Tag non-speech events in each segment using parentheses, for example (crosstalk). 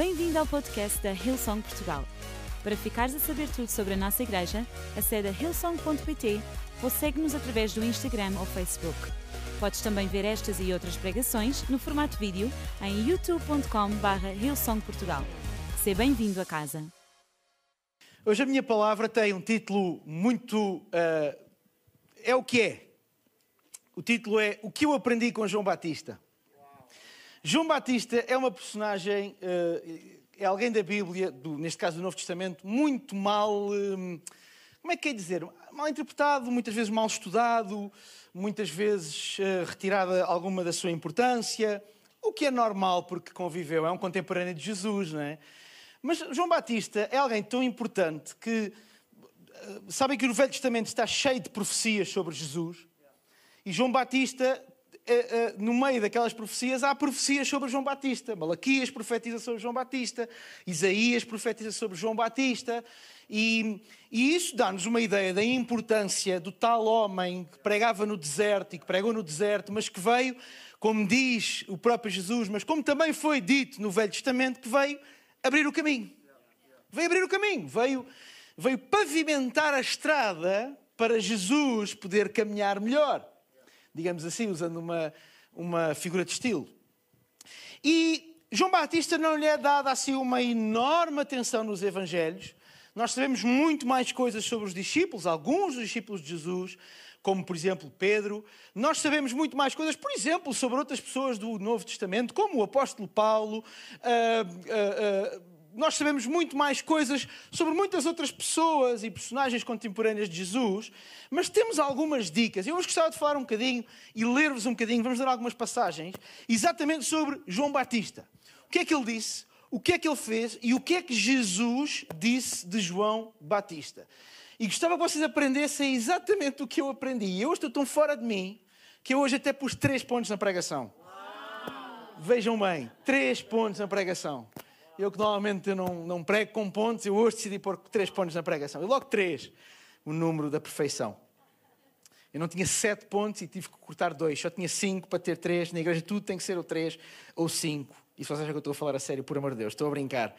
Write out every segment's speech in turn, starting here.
Bem-vindo ao podcast da Hillsong Portugal. Para ficares a saber tudo sobre a nossa igreja, acede a hillsong.pt ou segue-nos através do Instagram ou Facebook. Podes também ver estas e outras pregações no formato vídeo em youtube.com.br hillsongportugal. Seja bem-vindo a casa. Hoje a minha palavra tem um título muito. uh, é o que é. O título é O que eu aprendi com João Batista. João Batista é uma personagem, uh, é alguém da Bíblia, do- neste caso do Novo Testamento, muito mal. hum, como é que é dizer? Mal interpretado, muitas vezes mal estudado, muitas vezes uh, retirada alguma da sua importância, o que é normal porque conviveu, é um contemporâneo de Jesus, não é? Mas João Batista é alguém tão importante que. eh, Sabem que o Velho Testamento está cheio de profecias sobre Jesus? E João Batista, eh, eh, no meio daquelas profecias, há profecias sobre João Batista. Malaquias profetiza sobre João Batista, Isaías profetiza sobre João Batista. E, e isso dá-nos uma ideia da importância do tal homem que pregava no deserto e que pregou no deserto, mas que veio, como diz o próprio Jesus, mas como também foi dito no Velho Testamento, que veio abrir o caminho. Veio abrir o caminho, veio, veio pavimentar a estrada para Jesus poder caminhar melhor. Digamos assim, usando uma, uma figura de estilo. E João Batista não lhe é dada assim uma enorme atenção nos Evangelhos. Nós sabemos muito mais coisas sobre os discípulos, alguns dos discípulos de Jesus, como por exemplo Pedro. Nós sabemos muito mais coisas, por exemplo, sobre outras pessoas do Novo Testamento, como o apóstolo Paulo. Ah, ah, ah, nós sabemos muito mais coisas sobre muitas outras pessoas e personagens contemporâneas de Jesus, mas temos algumas dicas. Eu hoje gostava de falar um bocadinho e ler-vos um bocadinho, vamos ler algumas passagens, exatamente sobre João Batista. O que é que ele disse? O que é que ele fez e o que é que Jesus disse de João Batista? E gostava que vocês aprendessem exatamente o que eu aprendi. E eu estou tão fora de mim que eu hoje até pus três pontos na pregação. Vejam bem, três pontos na pregação. Eu que normalmente não, não prego com pontos, eu hoje decidi pôr três pontos na pregação. E logo três, o número da perfeição. Eu não tinha sete pontos e tive que cortar dois. Só tinha cinco para ter três. Na igreja tudo tem que ser o três ou cinco. E se vocês acham que eu estou a falar a sério, por amor de Deus, estou a brincar.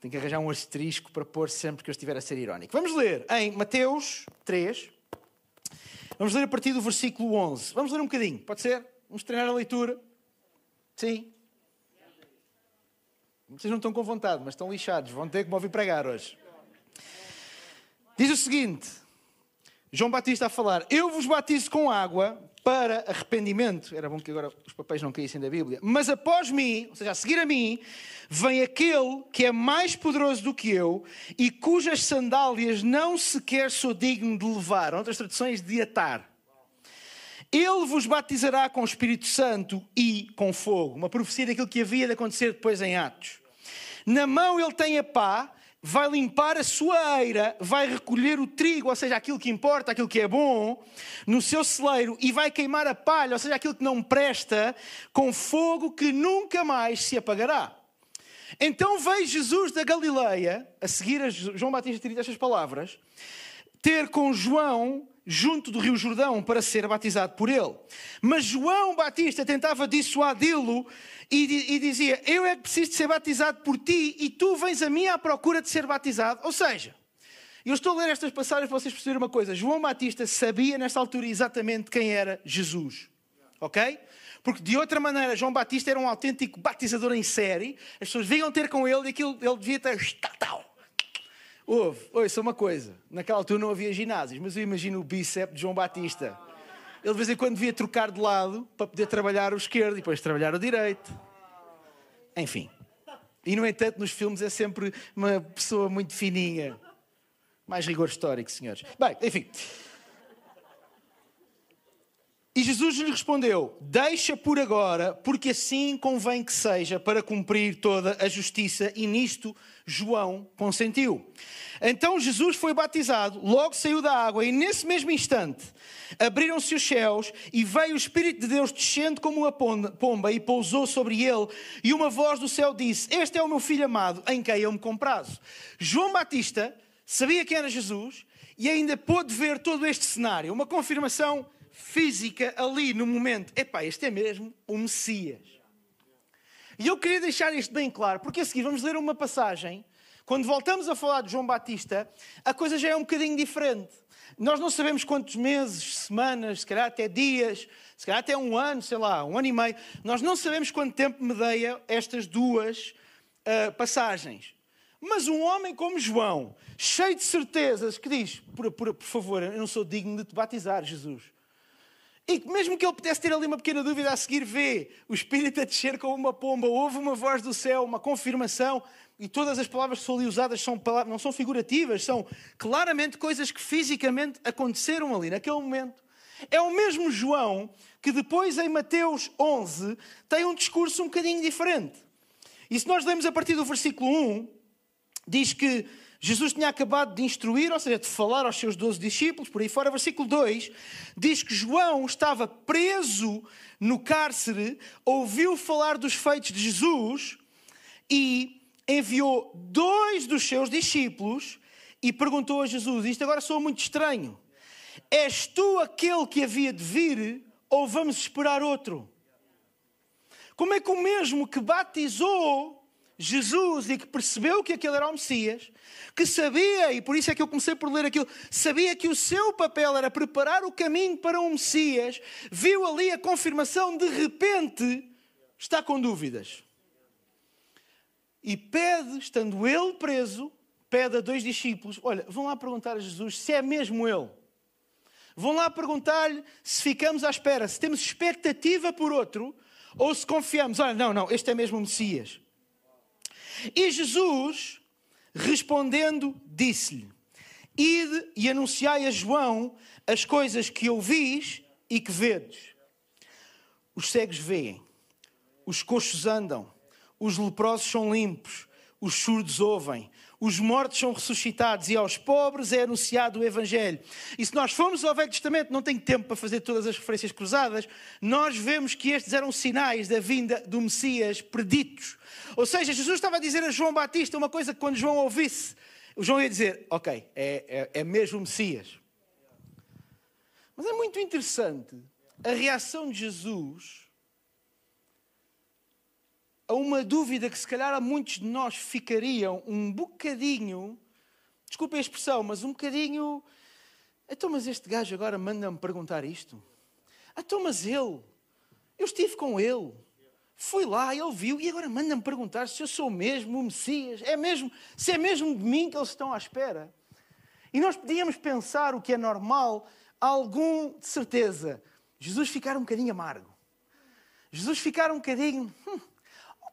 Tenho que arranjar um asterisco para pôr sempre que eu estiver a ser irónico. Vamos ler em Mateus 3. Vamos ler a partir do versículo 11. Vamos ler um bocadinho, pode ser? Vamos treinar a leitura? Sim? Vocês não estão com vontade, mas estão lixados. Vão ter que me ouvir pregar hoje. Diz o seguinte: João Batista a falar: Eu vos batizo com água para arrependimento. Era bom que agora os papéis não caíssem da Bíblia. Mas após mim, ou seja, a seguir a mim, vem aquele que é mais poderoso do que eu e cujas sandálias não sequer sou digno de levar. Outras traduções de atar. Ele vos batizará com o Espírito Santo e com fogo. Uma profecia daquilo que havia de acontecer depois em Atos. Na mão ele tem a pá, vai limpar a sua eira, vai recolher o trigo, ou seja, aquilo que importa, aquilo que é bom, no seu celeiro e vai queimar a palha, ou seja, aquilo que não presta, com fogo que nunca mais se apagará. Então veio Jesus da Galileia, a seguir a João Batista ter estas palavras, ter com João junto do Rio Jordão para ser batizado por ele. Mas João Batista tentava dissuadi-lo e, e dizia: Eu é que preciso de ser batizado por ti e tu vens a mim à procura de ser batizado. Ou seja, eu estou a ler estas passagens para vocês perceberem uma coisa. João Batista sabia nesta altura exatamente quem era Jesus. Ok? Porque de outra maneira, João Batista era um autêntico batizador em série. As pessoas vinham ter com ele e aquilo, ele devia ter. Tal, Houve, ouça uma coisa, naquela altura não havia ginásios, mas eu imagino o bíceps de João Batista. Ele de vez em quando devia trocar de lado para poder trabalhar o esquerdo e depois trabalhar o direito. Enfim. E no entanto, nos filmes é sempre uma pessoa muito fininha. Mais rigor histórico, senhores. Bem, enfim. E Jesus lhe respondeu: Deixa por agora, porque assim convém que seja para cumprir toda a justiça. E nisto João consentiu. Então Jesus foi batizado, logo saiu da água, e nesse mesmo instante abriram-se os céus e veio o Espírito de Deus descendo como uma pomba e pousou sobre ele. E uma voz do céu disse: Este é o meu filho amado, em quem eu me comprazo. João Batista sabia quem era Jesus e ainda pôde ver todo este cenário, uma confirmação física ali no momento. Epá, este é mesmo o Messias. E eu queria deixar isto bem claro, porque a seguir vamos ler uma passagem. Quando voltamos a falar de João Batista, a coisa já é um bocadinho diferente. Nós não sabemos quantos meses, semanas, se calhar até dias, se calhar até um ano, sei lá, um ano e meio. Nós não sabemos quanto tempo medeia estas duas uh, passagens. Mas um homem como João, cheio de certezas, que diz: por, por, por favor, eu não sou digno de te batizar, Jesus. E mesmo que ele pudesse ter ali uma pequena dúvida a seguir, vê o Espírito a descer como uma pomba, houve uma voz do céu, uma confirmação, e todas as palavras que são ali usadas são palavras, não são figurativas, são claramente coisas que fisicamente aconteceram ali, naquele momento. É o mesmo João que depois, em Mateus 11, tem um discurso um bocadinho diferente. E se nós lemos a partir do versículo 1, diz que Jesus tinha acabado de instruir, ou seja, de falar aos seus doze discípulos, por aí fora. Versículo 2 diz que João estava preso no cárcere, ouviu falar dos feitos de Jesus e enviou dois dos seus discípulos e perguntou a Jesus: Isto agora soa muito estranho. És tu aquele que havia de vir ou vamos esperar outro? Como é que o mesmo que batizou Jesus e que percebeu que aquele era o Messias, que sabia, e por isso é que eu comecei por ler aquilo, sabia que o seu papel era preparar o caminho para o Messias, viu ali a confirmação, de repente está com dúvidas. E pede, estando ele preso, pede a dois discípulos: Olha, vão lá perguntar a Jesus se é mesmo ele. Vão lá perguntar-lhe se ficamos à espera, se temos expectativa por outro, ou se confiamos: Olha, não, não, este é mesmo o Messias. E Jesus, respondendo, disse-lhe: Ide e anunciai a João as coisas que ouvis e que vedes. Os cegos veem, os coxos andam, os leprosos são limpos, os surdos ouvem, os mortos são ressuscitados e aos pobres é anunciado o Evangelho. E se nós formos ao Velho Testamento, não tenho tempo para fazer todas as referências cruzadas, nós vemos que estes eram sinais da vinda do Messias preditos. Ou seja, Jesus estava a dizer a João Batista uma coisa que quando João ouvisse, João ia dizer: Ok, é, é, é mesmo o Messias. Mas é muito interessante a reação de Jesus a uma dúvida que se calhar a muitos de nós ficariam um bocadinho, desculpem a expressão, mas um bocadinho. Então, mas este gajo agora manda-me perguntar isto? Então, mas ele, eu estive com ele, fui lá, ele viu, e agora manda-me perguntar se eu sou mesmo o Messias, é mesmo, se é mesmo de mim que eles estão à espera. E nós podíamos pensar o que é normal, algum, de certeza, Jesus ficar um bocadinho amargo. Jesus ficar um bocadinho. Hum,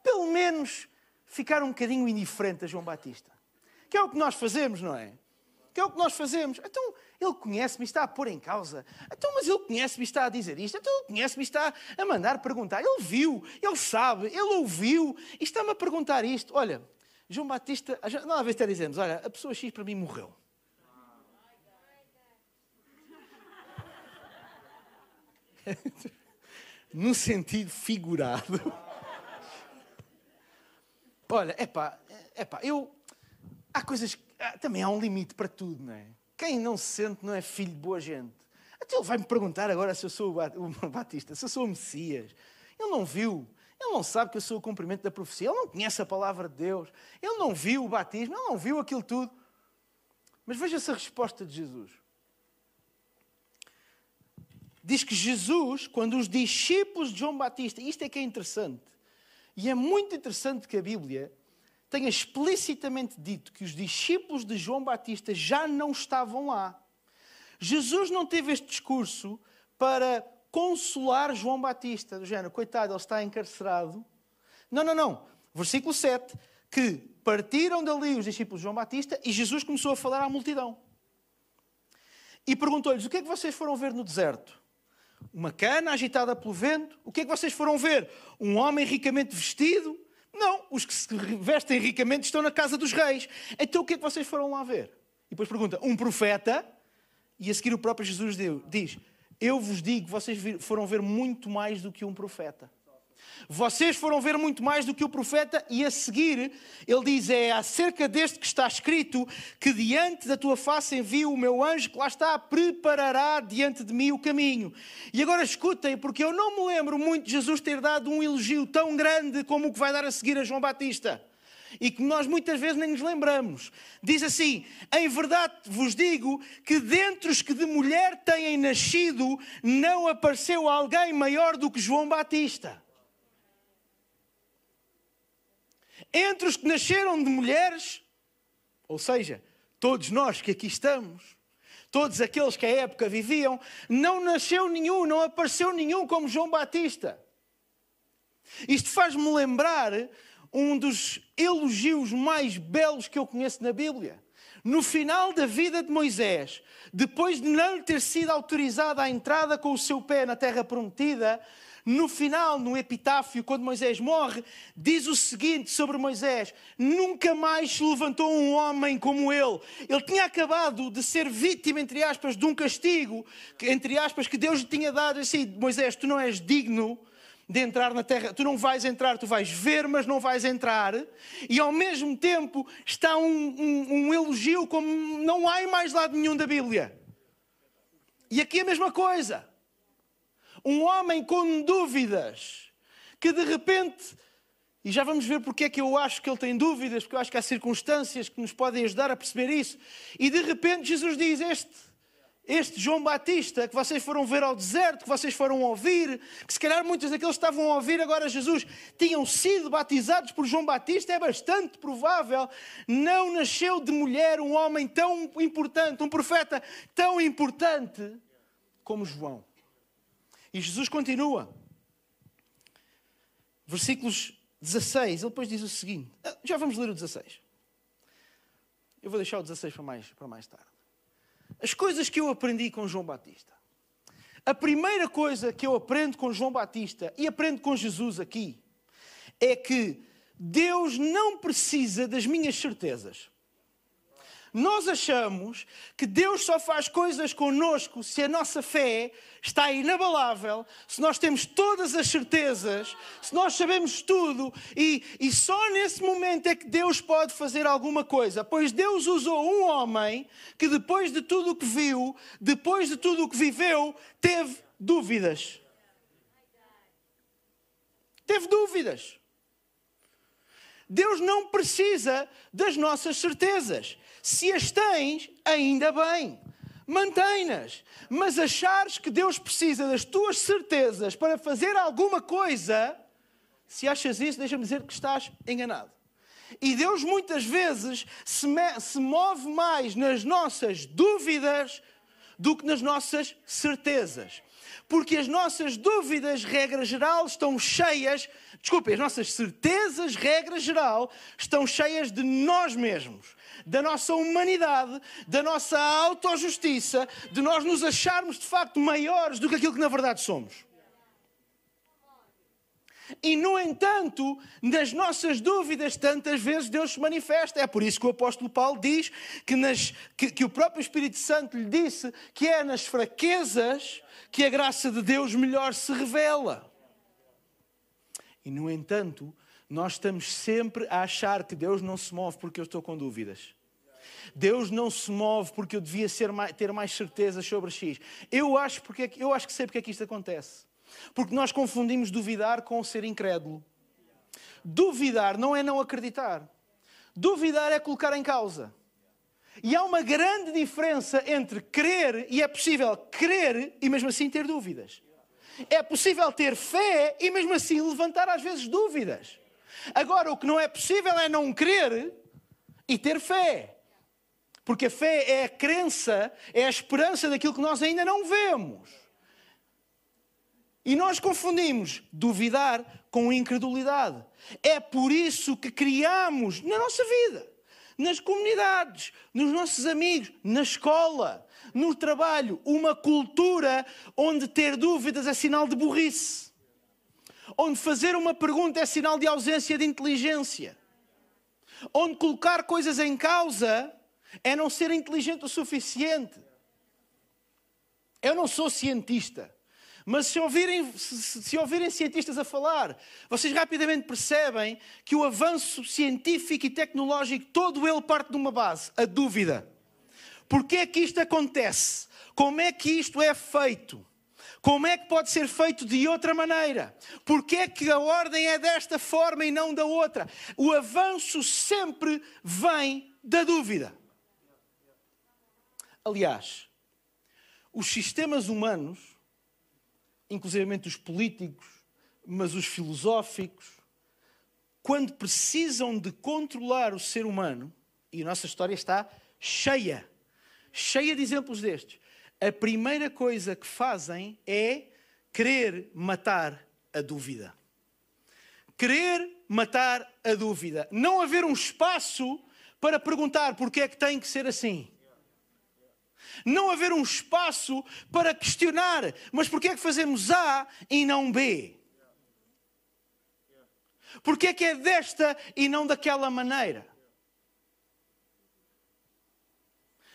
pelo menos ficar um bocadinho indiferente a João Batista. Que é o que nós fazemos, não é? Que é o que nós fazemos. Então, ele conhece-me e está a pôr em causa. Então, mas ele conhece-me e está a dizer isto. Então, ele conhece-me e está a mandar perguntar. Ele viu, ele sabe, ele ouviu e está-me a perguntar isto. Olha, João Batista, não a vez está dizendo, olha, a pessoa X para mim morreu. (laughs) no sentido figurado. Olha, é pá, é pá, eu. Há coisas. Também há um limite para tudo, não é? Quem não se sente não é filho de boa gente. Até ele vai-me perguntar agora se eu sou o (laughs) Batista, se eu sou o Messias. Ele não viu. Ele não sabe que eu sou o cumprimento da profecia. Ele não conhece a palavra de Deus. Ele não viu o batismo. Ele não viu aquilo tudo. Mas veja-se a resposta de Jesus. Diz que Jesus, quando os discípulos de João Batista, isto é que é interessante, e é muito interessante que a Bíblia tenha explicitamente dito que os discípulos de João Batista já não estavam lá. Jesus não teve este discurso para consolar João Batista, do género, coitado, ele está encarcerado. Não, não, não. Versículo 7, que partiram dali os discípulos de João Batista e Jesus começou a falar à multidão. E perguntou-lhes: O que é que vocês foram ver no deserto? Uma cana agitada pelo vento. O que é que vocês foram ver? Um homem ricamente vestido? Não, os que se vestem ricamente estão na casa dos reis. Então o que é que vocês foram lá ver? E depois pergunta: um profeta? E a seguir o próprio Jesus diz: Eu vos digo, vocês foram ver muito mais do que um profeta. Vocês foram ver muito mais do que o profeta, e a seguir ele diz: É acerca deste que está escrito que diante da tua face envio o meu anjo que lá está, preparará diante de mim o caminho. E agora escutem, porque eu não me lembro muito de Jesus ter dado um elogio tão grande como o que vai dar a seguir a João Batista. E que nós muitas vezes nem nos lembramos. Diz assim: Em verdade vos digo que dentre os que de mulher têm nascido, não apareceu alguém maior do que João Batista. Entre os que nasceram de mulheres, ou seja, todos nós que aqui estamos, todos aqueles que à época viviam, não nasceu nenhum, não apareceu nenhum como João Batista. Isto faz-me lembrar um dos elogios mais belos que eu conheço na Bíblia. No final da vida de Moisés, depois de não lhe ter sido autorizada a entrada com o seu pé na terra prometida, no final, no epitáfio, quando Moisés morre, diz o seguinte sobre Moisés: Nunca mais se levantou um homem como ele. Ele tinha acabado de ser vítima, entre aspas, de um castigo, entre aspas, que Deus lhe tinha dado assim: Moisés, tu não és digno de entrar na terra. Tu não vais entrar, tu vais ver, mas não vais entrar. E ao mesmo tempo está um, um, um elogio como não há em mais lado nenhum da Bíblia. E aqui a mesma coisa um homem com dúvidas, que de repente, e já vamos ver porque é que eu acho que ele tem dúvidas, porque eu acho que há circunstâncias que nos podem ajudar a perceber isso, e de repente Jesus diz: Este, este João Batista, que vocês foram ver ao deserto, que vocês foram ouvir, que se calhar muitos daqueles que estavam a ouvir agora Jesus tinham sido batizados por João Batista, é bastante provável, não nasceu de mulher um homem tão importante, um profeta tão importante como João. E Jesus continua. Versículos 16, ele depois diz o seguinte: ah, já vamos ler o 16. Eu vou deixar o 16 para mais, para mais tarde. As coisas que eu aprendi com João Batista. A primeira coisa que eu aprendo com João Batista e aprendo com Jesus aqui é que Deus não precisa das minhas certezas. Nós achamos que Deus só faz coisas conosco se a nossa fé está inabalável, se nós temos todas as certezas, se nós sabemos tudo e, e só nesse momento é que Deus pode fazer alguma coisa. Pois Deus usou um homem que, depois de tudo o que viu, depois de tudo o que viveu, teve dúvidas. Teve dúvidas. Deus não precisa das nossas certezas. Se as tens, ainda bem. Mantém-nas. Mas achares que Deus precisa das tuas certezas para fazer alguma coisa, se achas isso, deixa-me dizer que estás enganado. E Deus muitas vezes se, se move mais nas nossas dúvidas do que nas nossas certezas. Porque as nossas dúvidas, regra geral, estão cheias, desculpe, as nossas certezas, regra geral, estão cheias de nós mesmos da nossa humanidade, da nossa autojustiça, de nós nos acharmos de facto maiores do que aquilo que na verdade somos. E, no entanto, nas nossas dúvidas, tantas vezes Deus se manifesta. É por isso que o apóstolo Paulo diz que, nas, que, que o próprio Espírito Santo lhe disse que é nas fraquezas que a graça de Deus melhor se revela. E, no entanto, nós estamos sempre a achar que Deus não se move porque eu estou com dúvidas. Deus não se move porque eu devia ter mais certezas sobre X. Eu acho, porque, é eu acho que sei porque é que isto acontece. Porque nós confundimos duvidar com ser incrédulo. Duvidar não é não acreditar. Duvidar é colocar em causa. E há uma grande diferença entre crer e é possível crer e mesmo assim ter dúvidas. É possível ter fé e mesmo assim levantar às vezes dúvidas. Agora, o que não é possível é não crer e ter fé. Porque a fé é a crença, é a esperança daquilo que nós ainda não vemos. E nós confundimos duvidar com incredulidade. É por isso que criamos na nossa vida, nas comunidades, nos nossos amigos, na escola, no trabalho, uma cultura onde ter dúvidas é sinal de burrice. Onde fazer uma pergunta é sinal de ausência de inteligência. Onde colocar coisas em causa é não ser inteligente o suficiente. Eu não sou cientista, Mas se ouvirem, se, se ouvirem cientistas a falar, vocês rapidamente percebem que o avanço científico e tecnológico, todo ele parte de uma base, a dúvida. Porquê é que isto acontece? Como é que isto é feito? Como é que pode ser feito de outra maneira? Porquê é que a ordem é desta forma e não da outra? O avanço sempre vem da dúvida. Aliás, os sistemas humanos, inclusive os políticos, mas os filosóficos, quando precisam de controlar o ser humano, e a nossa história está cheia, cheia de exemplos destes, a primeira coisa que fazem é querer matar a dúvida. Querer matar a dúvida. Não haver um espaço para perguntar porque é que tem que ser assim. Não haver um espaço para questionar, mas porque é que fazemos A e não B? Porque é que é desta e não daquela maneira?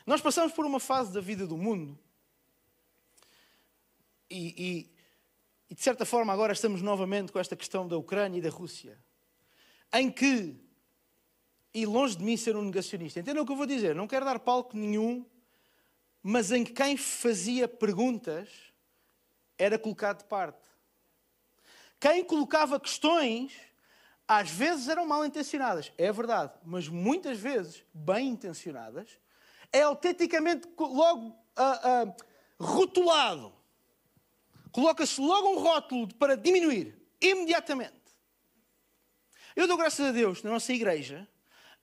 Nós passamos por uma fase da vida do mundo e, e, e, de certa forma agora estamos novamente com esta questão da Ucrânia e da Rússia, em que, e longe de mim ser um negacionista, entendam o que eu vou dizer, não quero dar palco nenhum, mas em que quem fazia perguntas era colocado de parte. Quem colocava questões, às vezes eram mal intencionadas, é verdade, mas muitas vezes bem intencionadas, é autenticamente logo uh, uh, rotulado coloca-se logo um rótulo para diminuir, imediatamente. Eu dou graças a Deus, na nossa igreja,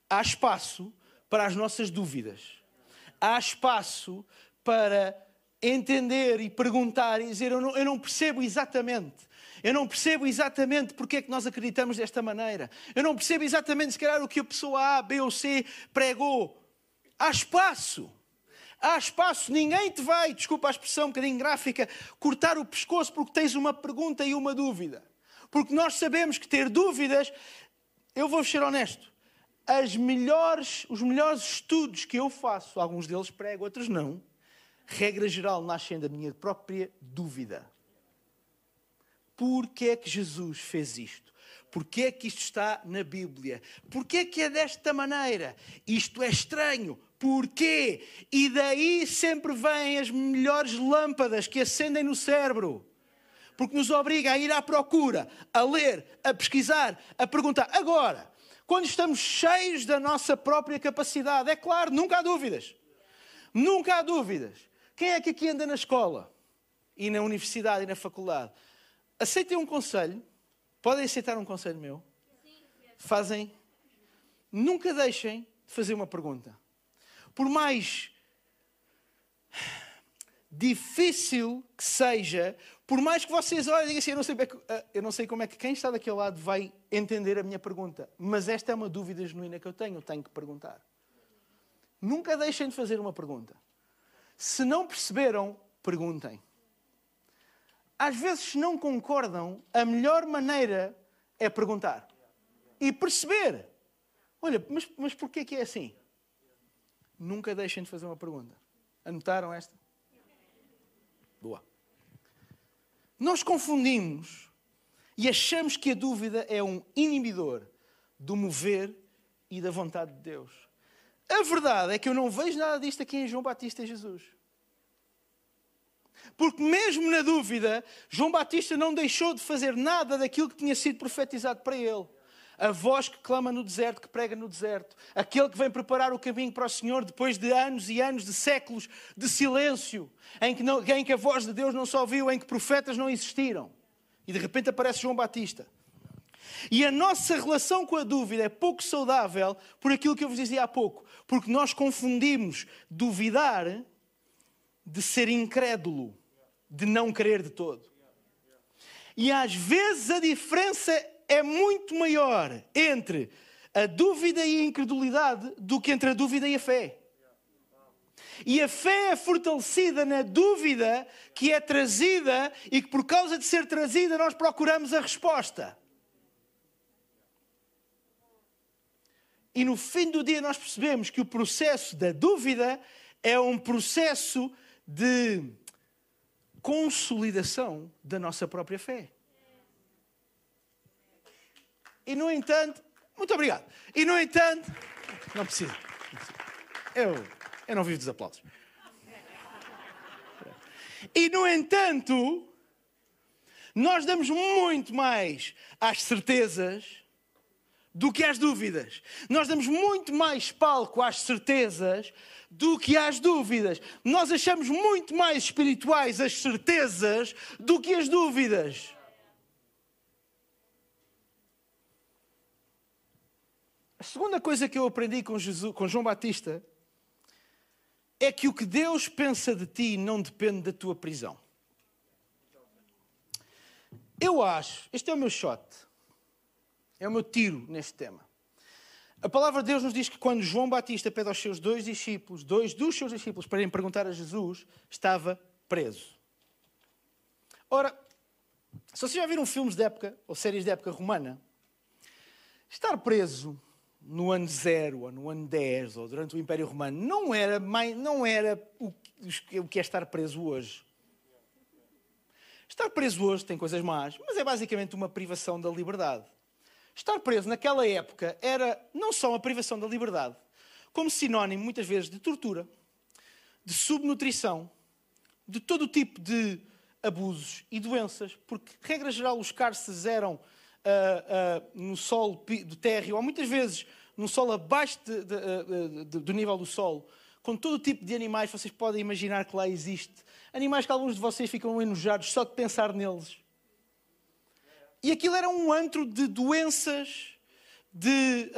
há espaço para as nossas dúvidas. Há espaço para entender e perguntar e dizer: eu não, eu não, percebo exatamente. Eu não percebo exatamente porque é que nós acreditamos desta maneira. Eu não percebo exatamente, se calhar, o que a pessoa A, B ou C pregou. Há espaço. Há espaço, ninguém te vai, desculpa a expressão um bocadinho gráfica, cortar o pescoço porque tens uma pergunta e uma dúvida. Porque nós sabemos que ter dúvidas, eu vou ser honesto, as melhores, os melhores estudos que eu faço, alguns deles prego, outros não, regra geral, nascem da minha própria dúvida. Porquê é que Jesus fez isto? Porquê é que isto está na Bíblia? Porquê é que é desta maneira? Isto é estranho. Porquê? E daí sempre vêm as melhores lâmpadas que acendem no cérebro. Porque nos obriga a ir à procura, a ler, a pesquisar, a perguntar. Agora, quando estamos cheios da nossa própria capacidade, é claro, nunca há dúvidas. Nunca há dúvidas. Quem é que aqui anda na escola e na universidade e na faculdade? Aceitem um conselho. Podem aceitar um conselho meu? Fazem. Nunca deixem de fazer uma pergunta por mais difícil que seja, por mais que vocês olhem e digam assim, eu não, sei, é eu não sei como é que quem está daquele lado vai entender a minha pergunta, mas esta é uma dúvida genuína que eu tenho, tenho que perguntar. Nunca deixem de fazer uma pergunta. Se não perceberam, perguntem. Às vezes, se não concordam, a melhor maneira é perguntar. E perceber. Olha, mas, mas porquê que é assim? Nunca deixem de fazer uma pergunta. Anotaram esta? Boa. Nós confundimos e achamos que a dúvida é um inibidor do mover e da vontade de Deus. A verdade é que eu não vejo nada disto aqui em João Batista e Jesus. Porque, mesmo na dúvida, João Batista não deixou de fazer nada daquilo que tinha sido profetizado para ele a voz que clama no deserto, que prega no deserto, aquele que vem preparar o caminho para o Senhor depois de anos e anos, de séculos de silêncio, em que, não, em que a voz de Deus não se ouviu, em que profetas não existiram. E de repente aparece João Batista. E a nossa relação com a dúvida é pouco saudável por aquilo que eu vos dizia há pouco, porque nós confundimos duvidar de ser incrédulo, de não crer de todo. E às vezes a diferença é muito maior entre a dúvida e a incredulidade do que entre a dúvida e a fé. E a fé é fortalecida na dúvida que é trazida e que, por causa de ser trazida, nós procuramos a resposta. E no fim do dia, nós percebemos que o processo da dúvida é um processo de consolidação da nossa própria fé. E no entanto, muito obrigado. E no entanto, não precisa. Eu, eu não vivo dos aplausos. E no entanto, nós damos muito mais às certezas do que às dúvidas. Nós damos muito mais palco às certezas do que às dúvidas. Nós achamos muito mais espirituais as certezas do que as dúvidas. A segunda coisa que eu aprendi com, Jesus, com João Batista é que o que Deus pensa de ti não depende da tua prisão. Eu acho, este é o meu shot, é o meu tiro neste tema. A palavra de Deus nos diz que quando João Batista pede aos seus dois discípulos, dois dos seus discípulos, para irem perguntar a Jesus, estava preso. Ora, se vocês já viram filmes de época, ou séries de época romana, estar preso no ano zero, ou no ano 10, ou durante o Império Romano, não era, mais, não era o, que é estar preso hoje. Estar preso hoje tem coisas más, mas é basicamente uma privação da liberdade. Estar preso naquela época era não só uma privação da liberdade, como sinónimo, muitas vezes, de tortura, de subnutrição, de todo o tipo de abusos e doenças, porque, regra geral, os cárceres eram uh, uh, no solo do térreo, ou muitas vezes no solo abaixo de, de, uh, de, do nível do solo, com todo o tipo de animais, vocês podem imaginar que lá existe. Animais que alguns de vocês ficam enojados só de pensar neles. E aquilo era um antro de doenças, de,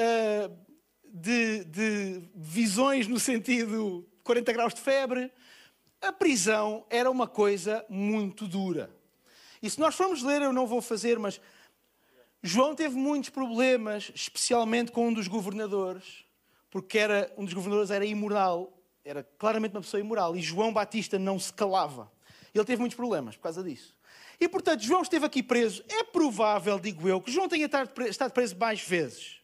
de, de visões no sentido 40 graus de febre. A prisão era uma coisa muito dura. E se nós formos ler, eu não vou fazer, mas João teve muitos problemas, especialmente com um dos governadores, porque era, um dos governadores era imoral, era claramente uma pessoa imoral, e João Batista não se calava. Ele teve muitos problemas por causa disso. E portanto, João esteve aqui preso. É provável, digo eu, que João tenha estado preso mais vezes.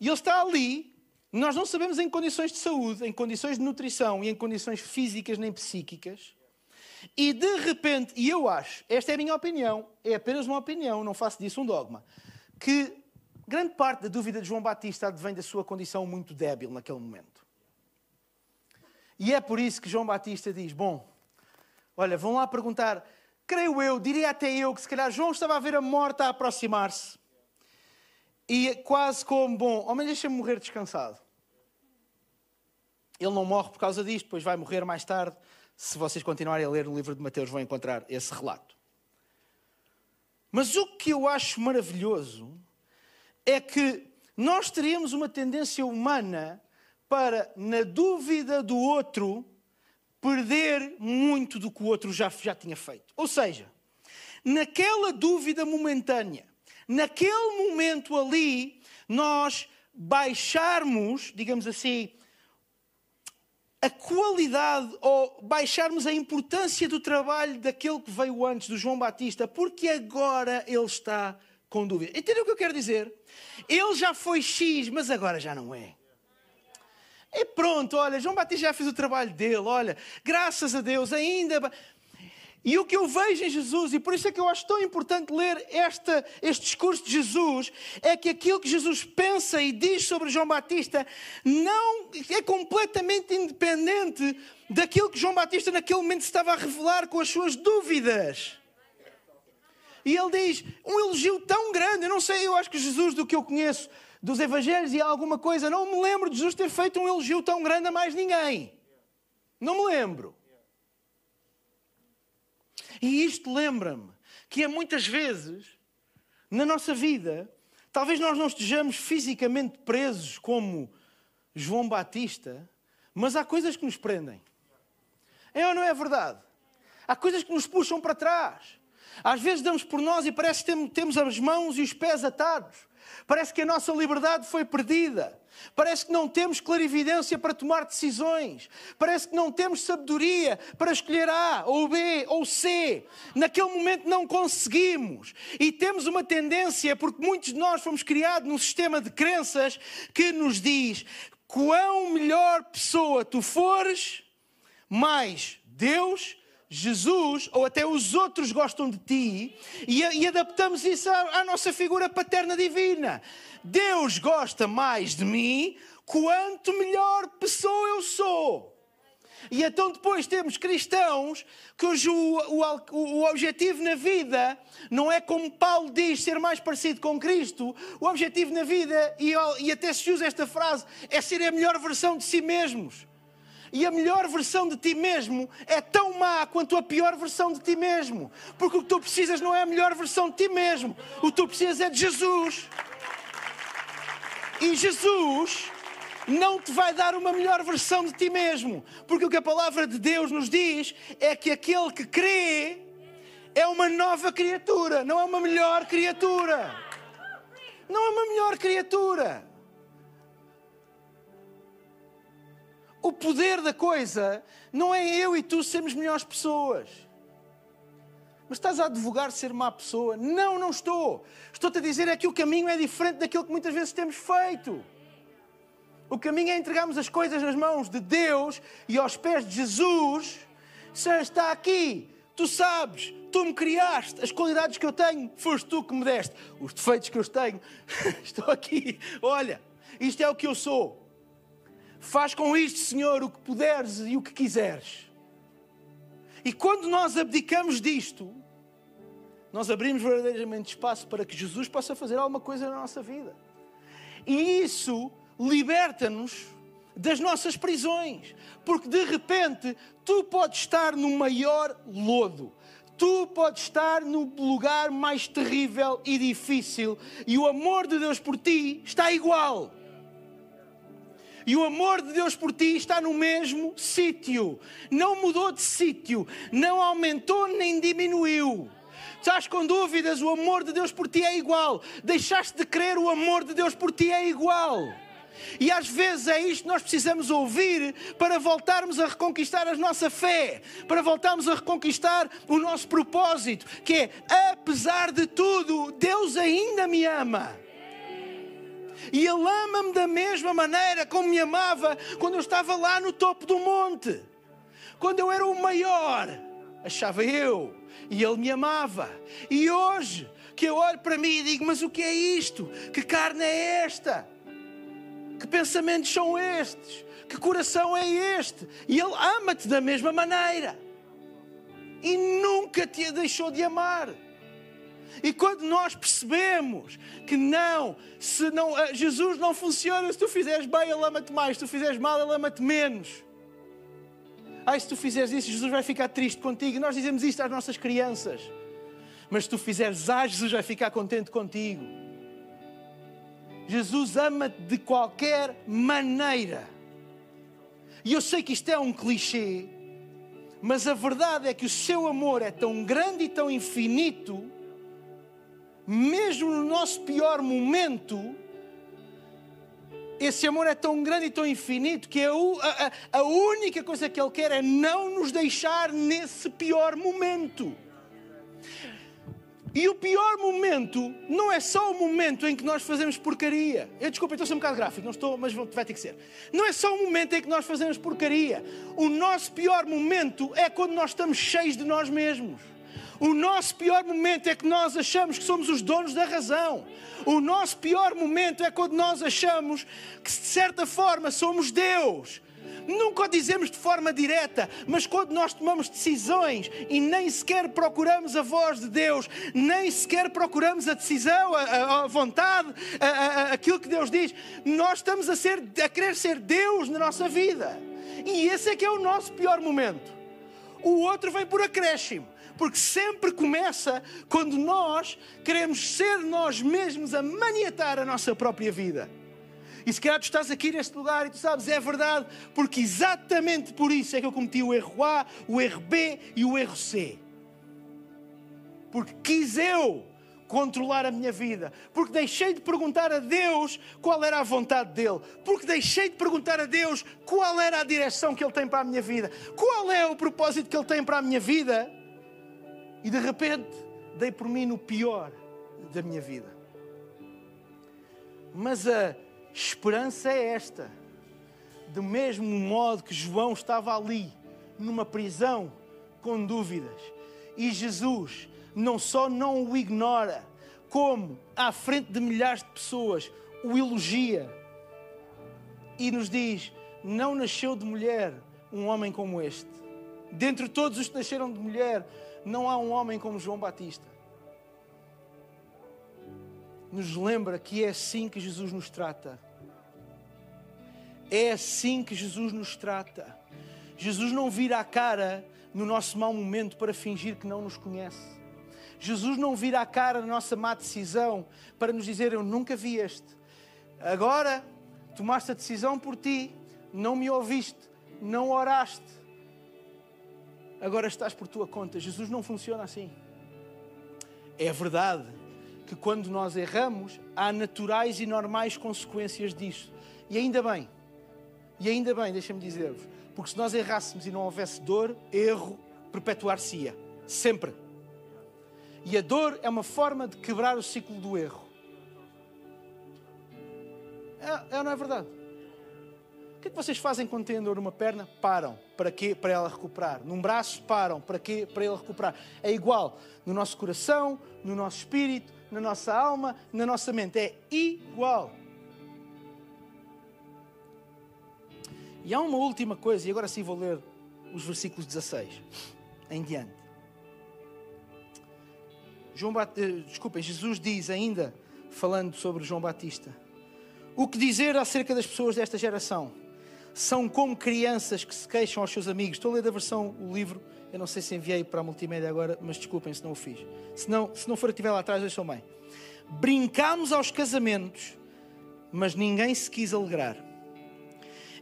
E ele está ali, nós não sabemos em condições de saúde, em condições de nutrição e em condições físicas nem psíquicas. E de repente, e eu acho, esta é a minha opinião, é apenas uma opinião, não faço disso um dogma, que grande parte da dúvida de João Batista advém da sua condição muito débil naquele momento. E é por isso que João Batista diz: Bom, olha, vão lá perguntar, creio eu, diria até eu, que se calhar João estava a ver a morte a aproximar-se. E quase como, bom, homem, deixa-me morrer descansado. Ele não morre por causa disto, depois vai morrer mais tarde se vocês continuarem a ler o livro de Mateus, vão encontrar esse relato. Mas o que eu acho maravilhoso é que nós teríamos uma tendência humana para, na dúvida do outro, perder muito do que o outro já, já tinha feito. Ou seja, naquela dúvida momentânea, naquele momento ali, nós baixarmos, digamos assim, a qualidade ou baixarmos a importância do trabalho daquele que veio antes, do João Batista, porque agora ele está com dúvida. Entendeu o que eu quero dizer? Ele já foi X, mas agora já não é. E pronto, olha, João Batista já fez o trabalho dele, olha, graças a Deus, ainda. E o que eu vejo em Jesus, e por isso é que eu acho tão importante ler esta, este discurso de Jesus, é que aquilo que Jesus pensa e diz sobre João Batista não é completamente independente daquilo que João Batista naquele momento estava a revelar com as suas dúvidas. E ele diz um elogio tão grande, eu não sei, eu acho que Jesus, do que eu conheço dos Evangelhos e alguma coisa, não me lembro de Jesus ter feito um elogio tão grande a mais ninguém. Não me lembro. E isto lembra-me que é muitas vezes na nossa vida, talvez nós não estejamos fisicamente presos como João Batista, mas há coisas que nos prendem. É ou não é verdade? Há coisas que nos puxam para trás. Às vezes damos por nós e parece que temos as mãos e os pés atados. Parece que a nossa liberdade foi perdida. Parece que não temos clarividência para tomar decisões. Parece que não temos sabedoria para escolher A ou B ou C. Naquele momento não conseguimos. E temos uma tendência, porque muitos de nós fomos criados num sistema de crenças que nos diz: quão melhor pessoa tu fores, mais Deus Jesus ou até os outros gostam de ti e, e adaptamos isso à, à nossa figura paterna divina. Deus gosta mais de mim quanto melhor pessoa eu sou. E então depois temos cristãos cujo o, o, o, objetivo na vida não é como Paulo diz, ser mais parecido com Cristo. O objetivo na vida, e, e até se usa esta frase, é ser a melhor versão de si mesmos. E a melhor versão de ti mesmo é tão má quanto a pior versão de ti mesmo. Porque o que tu precisas não é a melhor versão de ti mesmo. O que tu precisas é de Jesus. E Jesus não te vai dar uma melhor versão de ti mesmo. Porque o que a palavra de Deus nos diz é que aquele que crê é uma nova criatura, não é uma melhor criatura. Não é uma melhor criatura. O poder da coisa não é eu e tu sermos melhores pessoas. Mas estás a advogar ser má pessoa? Não, não estou. Estou-te a dizer é que o caminho é diferente daquilo que muitas vezes temos feito. O caminho é entregarmos as coisas nas mãos de Deus e aos pés de Jesus. Senhor, está aqui. Tu sabes, tu me criaste. As qualidades que eu tenho, foste tu que me deste. Os defeitos que eu tenho, (laughs) estou aqui. Olha, isto é o que eu sou. Faz com isto, Senhor, o que puderes e o que quiseres. E quando nós abdicamos disto, nós abrimos verdadeiramente espaço para que Jesus possa fazer alguma coisa na nossa vida. E isso liberta-nos das nossas prisões, porque de repente tu podes estar no maior lodo, tu podes estar no lugar mais terrível e difícil, e o amor de Deus por ti está igual. E o amor de Deus por ti está no mesmo sítio. Não mudou de sítio, não aumentou nem diminuiu. Estás com dúvidas? O amor de Deus por ti é igual. Deixaste de crer, o amor de Deus por ti é igual. E às vezes é isto que nós precisamos ouvir para voltarmos a reconquistar a nossa fé, para voltarmos a reconquistar o nosso propósito, que é, apesar de tudo, Deus ainda me ama. E Ele ama-me da mesma maneira como me amava quando eu estava lá no topo do monte. Quando eu era o maior, achava eu, e Ele me amava. E hoje, que eu olho para mim e digo: Mas o que é isto? Que carne é esta? Que pensamentos são estes? Que coração é este? E Ele ama-te da mesma maneira. E nunca te deixou de amar. E quando nós percebemos que não, se não, eh, Jesus não funciona, se tu fizeres bem, Ele ama-te mais, se tu fizeres mal, Ele ama-te menos. Ai, se tu fizeres isso, Jesus vai ficar triste contigo. E nós dizemos isto às nossas crianças. Mas se tu fizeres A, Jesus vai ficar contente contigo. Jesus ama-te de qualquer maneira. E eu sei que isto é um clichê, mas a verdade é que o seu amor é tão grande e tão infinito, mesmo no nosso pior momento, esse amor é tão grande e tão infinito que a, a, a única coisa que Ele quer é não nos deixar nesse pior momento. E o pior momento não é só o momento em que nós fazemos porcaria. Eu desculpa, estou a ser um bocado gráfico, não estou, mas vai ter que ser. Não é só o momento em que nós fazemos porcaria. O nosso pior momento é quando nós estamos cheios de nós mesmos. O nosso pior momento é que nós achamos que somos os donos da razão. O nosso pior momento é quando nós achamos que, de certa forma, somos Deus nunca o dizemos de forma direta, mas quando nós tomamos decisões e nem sequer procuramos a voz de Deus, nem sequer procuramos a decisão, a, a vontade, a, a, aquilo que Deus diz, nós estamos a, ser, a querer ser Deus na nossa vida. E esse é que é o nosso pior momento. O outro vem por acréscimo porque sempre começa quando nós queremos ser nós mesmos a maniatar a nossa própria vida. E se calhar tu estás aqui neste lugar e tu sabes, é verdade, porque exatamente por isso é que eu cometi o erro A, o erro B e o erro C. Porque quis eu controlar a minha vida, porque deixei de perguntar a Deus qual era a vontade dele, porque deixei de perguntar a Deus qual era a direção que ele tem para a minha vida, qual é o propósito que ele tem para a minha vida, e de repente dei por mim no pior da minha vida. Mas a Esperança é esta. Do mesmo modo que João estava ali, numa prisão, com dúvidas. E Jesus não só não o ignora, como à frente de milhares de pessoas o elogia e nos diz: Não nasceu de mulher um homem como este. Dentre todos os que nasceram de mulher, não há um homem como João Batista. Nos lembra que é assim que Jesus nos trata. É assim que Jesus nos trata. Jesus não vira a cara no nosso mau momento para fingir que não nos conhece. Jesus não vira a cara na nossa má decisão para nos dizer: Eu nunca vi este. Agora tomaste a decisão por ti, não me ouviste, não oraste. Agora estás por tua conta. Jesus não funciona assim. É verdade que quando nós erramos, há naturais e normais consequências disso. E ainda bem, e ainda bem, deixa-me dizer-vos, porque se nós errássemos e não houvesse dor, erro perpetuar-se-ia. Sempre. E a dor é uma forma de quebrar o ciclo do erro. É, é não é verdade? Que é que vocês fazem quando têm dor numa perna? Param. Para quê? Para ela recuperar. Num braço, param. Para quê? Para ele recuperar. É igual no nosso coração, no nosso espírito, na nossa alma, na nossa mente. É igual. E há uma última coisa, e agora sim vou ler os versículos 16 em diante. João Bat... Eh, desculpem, Jesus diz ainda, falando sobre João Batista, o que dizer acerca das pessoas desta geração? São como crianças que se queixam aos seus amigos. Estou a ler da versão, o livro, eu não sei se enviei para a multimédia agora, mas desculpem se não o fiz. Se não, se não for estiver lá atrás, deixam bem. Brincámos aos casamentos, mas ninguém se quis alegrar.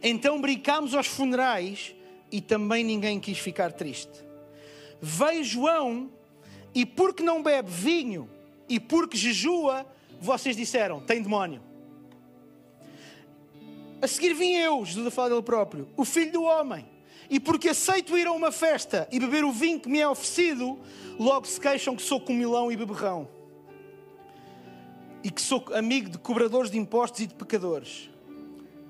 Então brincámos aos funerais e também ninguém quis ficar triste. Veio João e porque não bebe vinho e porque jejua, vocês disseram: tem demónio. A seguir vim eu, Jesus a falar dele próprio, o filho do homem. E porque aceito ir a uma festa e beber o vinho que me é oferecido, logo se queixam que sou comilão e beberrão. E que sou amigo de cobradores de impostos e de pecadores.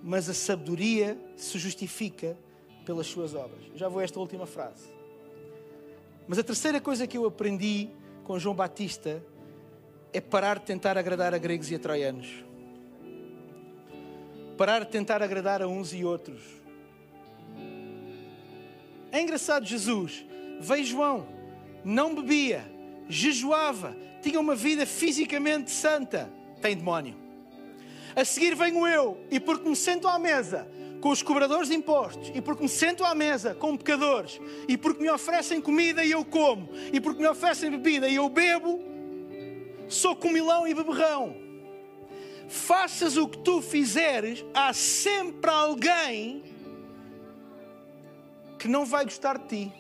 Mas a sabedoria se justifica pelas suas obras. Já vou a esta última frase. Mas a terceira coisa que eu aprendi com João Batista é parar de tentar agradar a gregos e a troianos. Parar de tentar agradar a uns e outros. É engraçado, Jesus veio João, não bebia, jejuava, tinha uma vida fisicamente santa. Tem demónio. A seguir venho eu, e porque me sento à mesa, com os cobradores de impostos, e porque me sento à mesa com pecadores, e porque me oferecem comida e eu como, e porque me oferecem bebida e eu bebo, sou comilão e beberrão. Faças o que tu fizeres, há sempre alguém que não vai gostar de ti.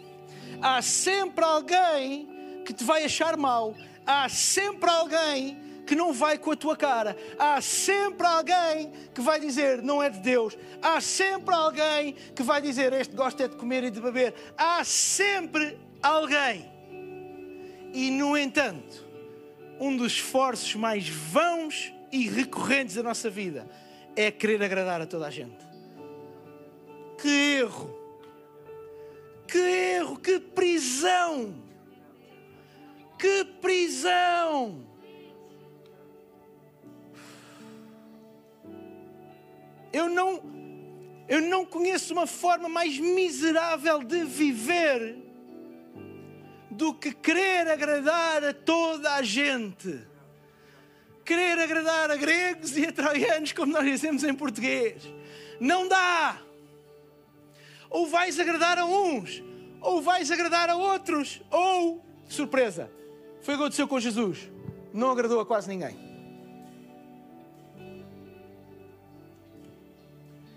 Há sempre alguém que te vai achar mal. Há sempre alguém que não vai com a tua cara. Há sempre alguém que vai dizer não é de Deus. Há sempre alguém que vai dizer este gosta é de comer e de beber. Há sempre alguém. E no entanto, um dos esforços mais vãos e recorrentes da nossa vida é querer agradar a toda a gente. Que erro! Que erro! Que prisão! Que prisão! Eu não, eu não conheço uma forma mais miserável de viver do que querer agradar a toda a gente. Querer agradar a gregos e a troianos, como nós dizemos em português. Não dá. Ou vais agradar a uns, ou vais agradar a outros, ou, surpresa, foi o que aconteceu com Jesus. Não agradou a quase ninguém.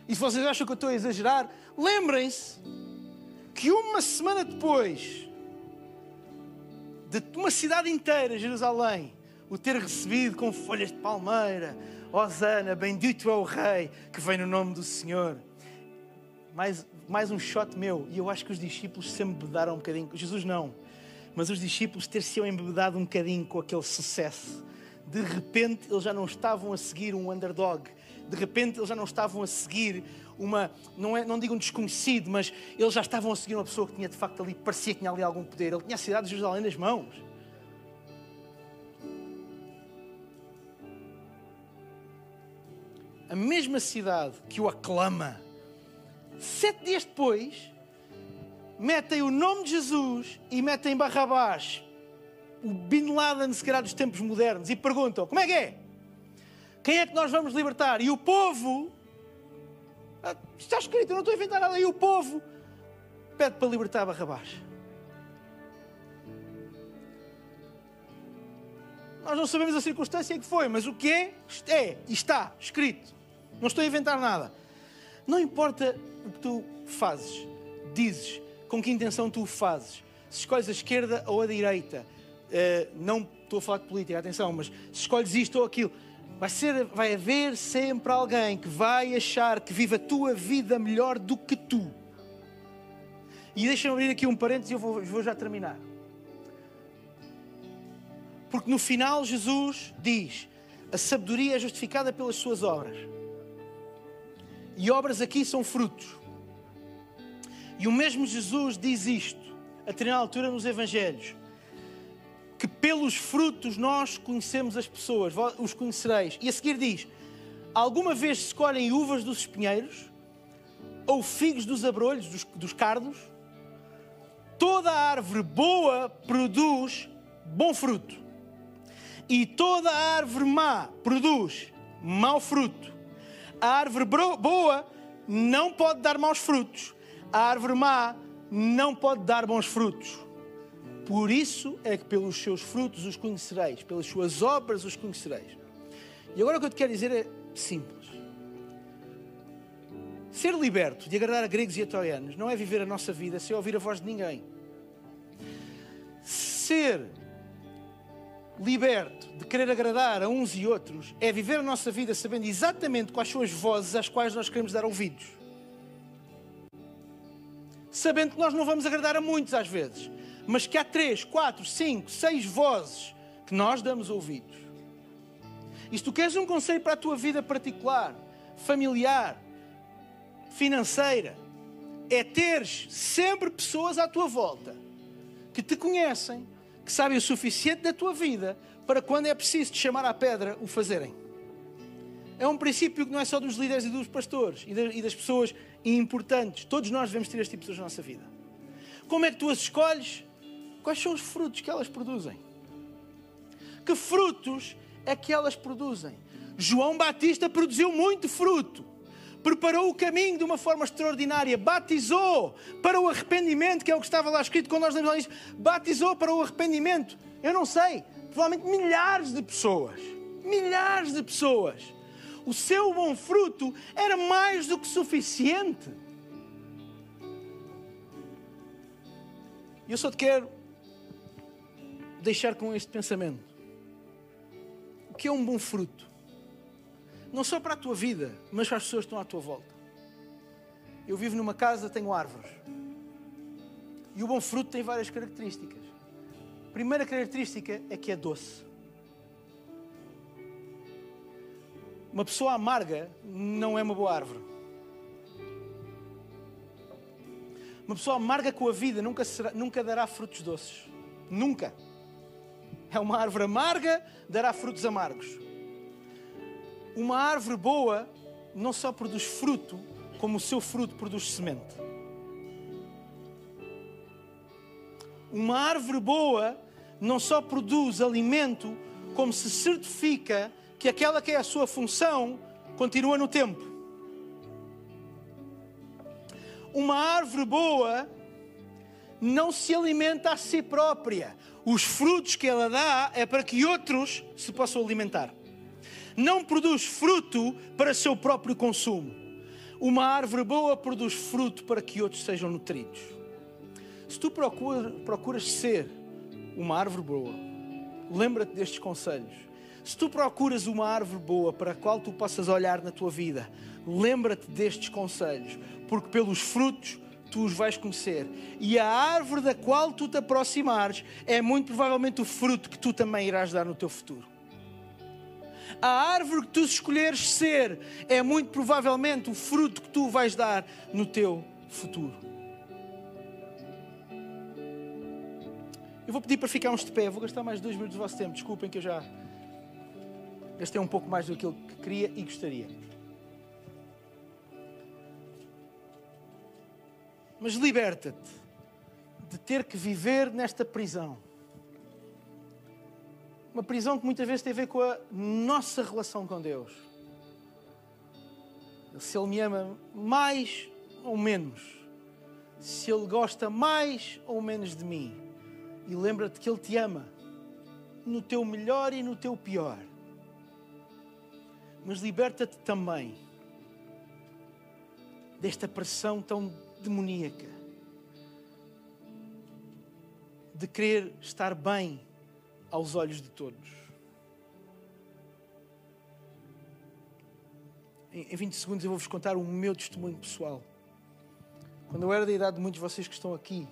E se vocês acham que eu estou a exagerar, lembrem-se que uma semana depois de uma cidade inteira, Jerusalém, o ter recebido com folhas de palmeira, Osana, bendito é o Rei que vem no nome do Senhor. Mais, mais um shot meu, e eu acho que os discípulos se embebedaram um bocadinho. Jesus não, mas os discípulos ter-se embebedado um bocadinho com aquele sucesso. De repente, eles já não estavam a seguir um underdog, de repente eles já não estavam a seguir uma, não, é, não digo um desconhecido, mas eles já estavam a seguir uma pessoa que tinha de facto ali, parecia que tinha ali algum poder. Ele tinha a cidade de Jerusalém nas mãos. A mesma cidade que o aclama, sete dias depois, metem o nome de Jesus e metem Barrabás, o Bin Laden, se calhar, dos tempos modernos, e perguntam: como é que é? Quem é que nós vamos libertar? E o povo, ah, está escrito, eu não estou a inventar nada, e o povo pede para libertar Barrabás. Nós não sabemos a circunstância em que foi, mas o que é, é, está escrito. Não estou a inventar nada. Não importa o que tu fazes, dizes, com que intenção tu o fazes, se escolhes a esquerda ou a direita, uh, não estou a falar de política, atenção, mas se escolhes isto ou aquilo, vai, ser, vai haver sempre alguém que vai achar que vive a tua vida melhor do que tu. E deixa-me abrir aqui um parênteses e eu vou, vou já terminar. Porque no final Jesus diz: a sabedoria é justificada pelas suas obras. E obras aqui são frutos. E o mesmo Jesus diz isto, a determinada altura nos Evangelhos, que pelos frutos nós conhecemos as pessoas, os conhecereis. E a seguir diz: Alguma vez se colhem uvas dos espinheiros, ou figos dos abrolhos, dos, dos cardos? Toda árvore boa produz bom fruto, e toda árvore má produz mau fruto. A árvore boa não pode dar maus frutos, a árvore má não pode dar bons frutos. Por isso é que pelos seus frutos os conhecereis, pelas suas obras os conhecereis. E agora o que eu te quero dizer é simples. Ser liberto de agradar a gregos e a troianos não é viver a nossa vida sem ouvir a voz de ninguém. Ser liberto de querer agradar a uns e outros é viver a nossa vida sabendo exatamente quais são as vozes às quais nós queremos dar ouvidos sabendo que nós não vamos agradar a muitos às vezes, mas que há três, quatro, cinco, seis vozes que nós damos ouvidos. E se tu queres um conselho para a tua vida particular, familiar, financeira, é teres sempre pessoas à tua volta que te conhecem, que sabem o suficiente da tua vida para quando é preciso te chamar à pedra o fazerem. É um princípio que não é só dos líderes e dos pastores e das pessoas importantes. Todos nós devemos ter este tipo de pessoas na nossa vida. Como é que tu as escolhes? Quais são os frutos que elas produzem? Que frutos é que elas produzem? João Batista produziu muito fruto. Preparou o caminho de uma forma extraordinária. Batizou para o arrependimento, que é o que estava lá escrito quando nós lemos isso. Batizou para o arrependimento. Eu não sei, provavelmente milhares de pessoas. Milhares de pessoas o seu bom fruto era mais do que suficiente. E eu só te quero deixar com este pensamento. O que é um bom fruto? Não só para a tua vida, mas para as pessoas que estão à tua volta. Eu vivo numa casa, tenho árvores. E o bom fruto tem várias características. A primeira característica é que é doce. Uma pessoa amarga não é uma boa árvore. Uma pessoa amarga com a vida nunca, será, nunca dará frutos doces. Nunca. É uma árvore amarga, dará frutos amargos. Uma árvore boa não só produz fruto, como o seu fruto produz semente. Uma árvore boa não só produz alimento, como se certifica que aquela que é a sua função continua no tempo. Uma árvore boa não se alimenta a si própria. Os frutos que ela dá é para que outros se possam alimentar. Não produz fruto para seu próprio consumo. Uma árvore boa produz fruto para que outros sejam nutridos. Se tu procuras, ser uma árvore boa, lembra-te destes conselhos se tu procuras uma árvore boa para a qual tu possas olhar na tua vida, lembra-te destes conselhos, porque pelos frutos tu os vais conhecer. E a árvore da qual tu te aproximares é muito provavelmente o fruto que tu também irás dar no teu futuro. A árvore que tu escolheres ser é muito provavelmente o fruto que tu vais dar no teu futuro. Eu vou pedir para ficarmos de pé, vou gastar mais dois minutos do vosso tempo. Desculpem que eu já gastei um pouco mais do que eu queria e gostaria. Mas liberta-te de ter que viver nesta prisão. Uma prisão que muitas vezes tem a ver com a nossa relação com Deus. Se Ele me ama mais ou menos. Se Ele gosta mais ou menos de mim. E lembra-te que Ele te ama no teu melhor e no teu pior. Mas liberta-te também desta pressão tão demoníaca de querer estar bem aos olhos de todos. Em 20 segundos eu vou-vos contar o meu testemunho pessoal. Quando eu era da idade de muitos de vocês que estão aqui,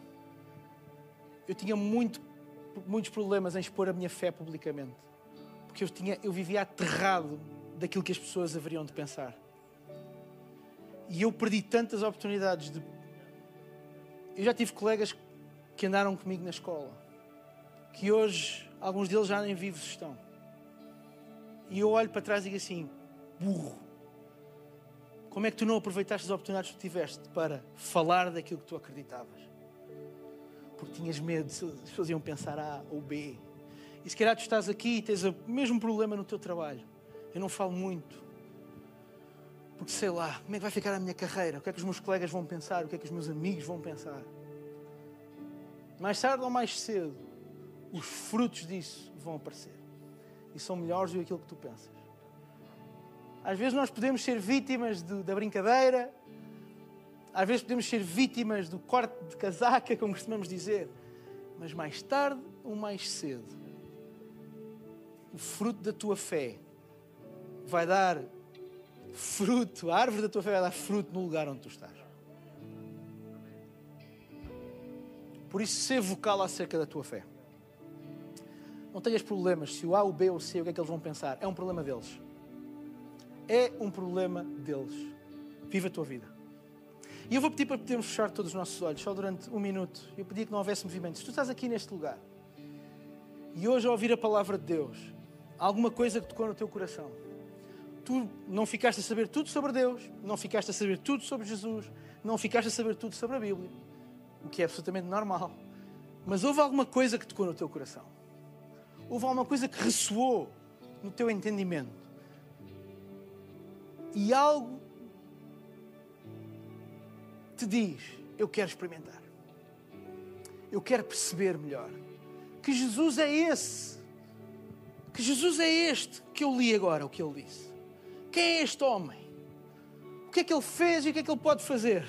eu tinha muito, muitos problemas em expor a minha fé publicamente. Porque eu, tinha, eu vivia aterrado daquilo que as pessoas haveriam de pensar. E eu perdi tantas oportunidades de. Eu já tive colegas que andaram comigo na escola, que hoje alguns deles já nem vivos estão. E eu olho para trás e digo assim: burro, como é que tu não aproveitaste as oportunidades que tiveste para falar daquilo que tu acreditavas? Porque tinhas medo, as pessoas iam pensar A ou B. E se calhar tu estás aqui e tens o mesmo problema no teu trabalho. Eu não falo muito. Porque sei lá, como é que vai ficar a minha carreira? O que é que os meus colegas vão pensar? O que é que os meus amigos vão pensar? Mais tarde ou mais cedo, os frutos disso vão aparecer. E são melhores do que aquilo que tu pensas. Às vezes nós podemos ser vítimas da brincadeira, às vezes podemos ser vítimas do corte de casaca, como costumamos dizer, mas mais tarde ou mais cedo, o fruto da tua fé vai dar fruto, a árvore da tua fé vai dar fruto no lugar onde tu estás. Por isso, ser vocal acerca da tua fé. Não tenhas problemas se o A, o B ou o C, o que é que eles vão pensar. É um problema deles. É um problema deles. Viva a tua vida. E eu vou pedir para podermos fechar todos os nossos olhos, só durante um minuto. Eu pedi que não houvesse movimento. Se tu estás aqui neste lugar e hoje a ouvir a palavra de Deus, alguma coisa que tocou no teu coração, tu não ficaste a saber tudo sobre Deus, não ficaste a saber tudo sobre Jesus, não ficaste a saber tudo sobre a Bíblia o que é absolutamente normal. Mas houve alguma coisa que tocou no teu coração. Houve alguma coisa que ressoou no teu entendimento. E algo te diz: Eu quero experimentar. Eu quero perceber melhor. Que Jesus é esse. Que Jesus é este que eu li agora, o que ele disse. Quem é este homem? O que é que ele fez e o que é que ele pode fazer?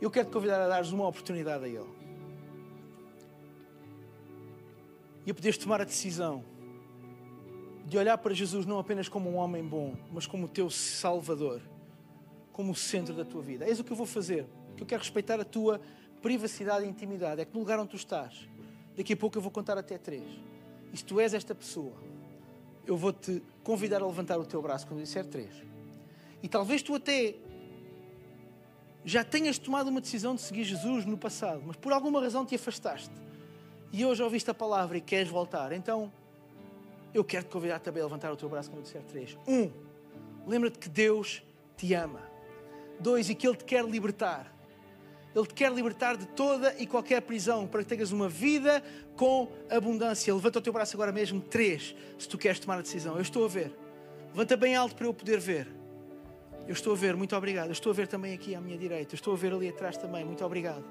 Eu quero te convidar a dares uma oportunidade a Ele. E a poderes tomar a decisão de olhar para Jesus não apenas como um homem bom, mas como o teu Salvador, como o centro da tua vida. Eis o que eu vou fazer, que eu quero respeitar a tua privacidade e intimidade. É que no lugar onde tu estás, daqui a pouco eu vou contar até três. E se tu és esta pessoa, eu vou-te convidar a levantar o teu braço quando disser três. E talvez tu até já tenhas tomado uma decisão de seguir Jesus no passado, mas por alguma razão te afastaste e hoje ouviste a palavra e queres voltar, então eu quero te convidar também a levantar o teu braço quando eu disser três. Um, lembra-te que Deus te ama. Dois, e que Ele te quer libertar. Ele te quer libertar de toda e qualquer prisão para que tenhas uma vida com abundância. Levanta o teu braço agora mesmo. Três, se tu queres tomar a decisão. Eu estou a ver. Levanta bem alto para eu poder ver. Eu estou a ver, muito obrigado. Eu estou a ver também aqui à minha direita. Eu estou a ver ali atrás também, muito obrigado.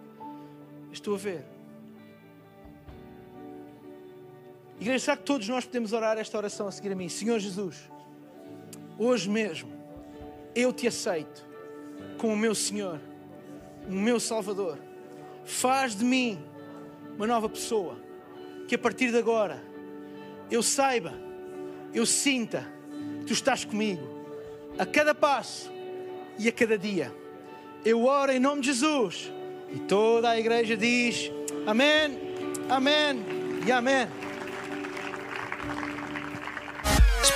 Eu estou a ver. Igreja, será que todos nós podemos orar esta oração a seguir a mim? Senhor Jesus, hoje mesmo eu te aceito como o meu Senhor, o meu Salvador. Faz de mim uma nova pessoa. Que a partir de agora eu saiba, eu sinta que tu estás comigo a cada passo e a cada dia. Eu oro em nome de Jesus e toda a igreja diz amém, amém e amém.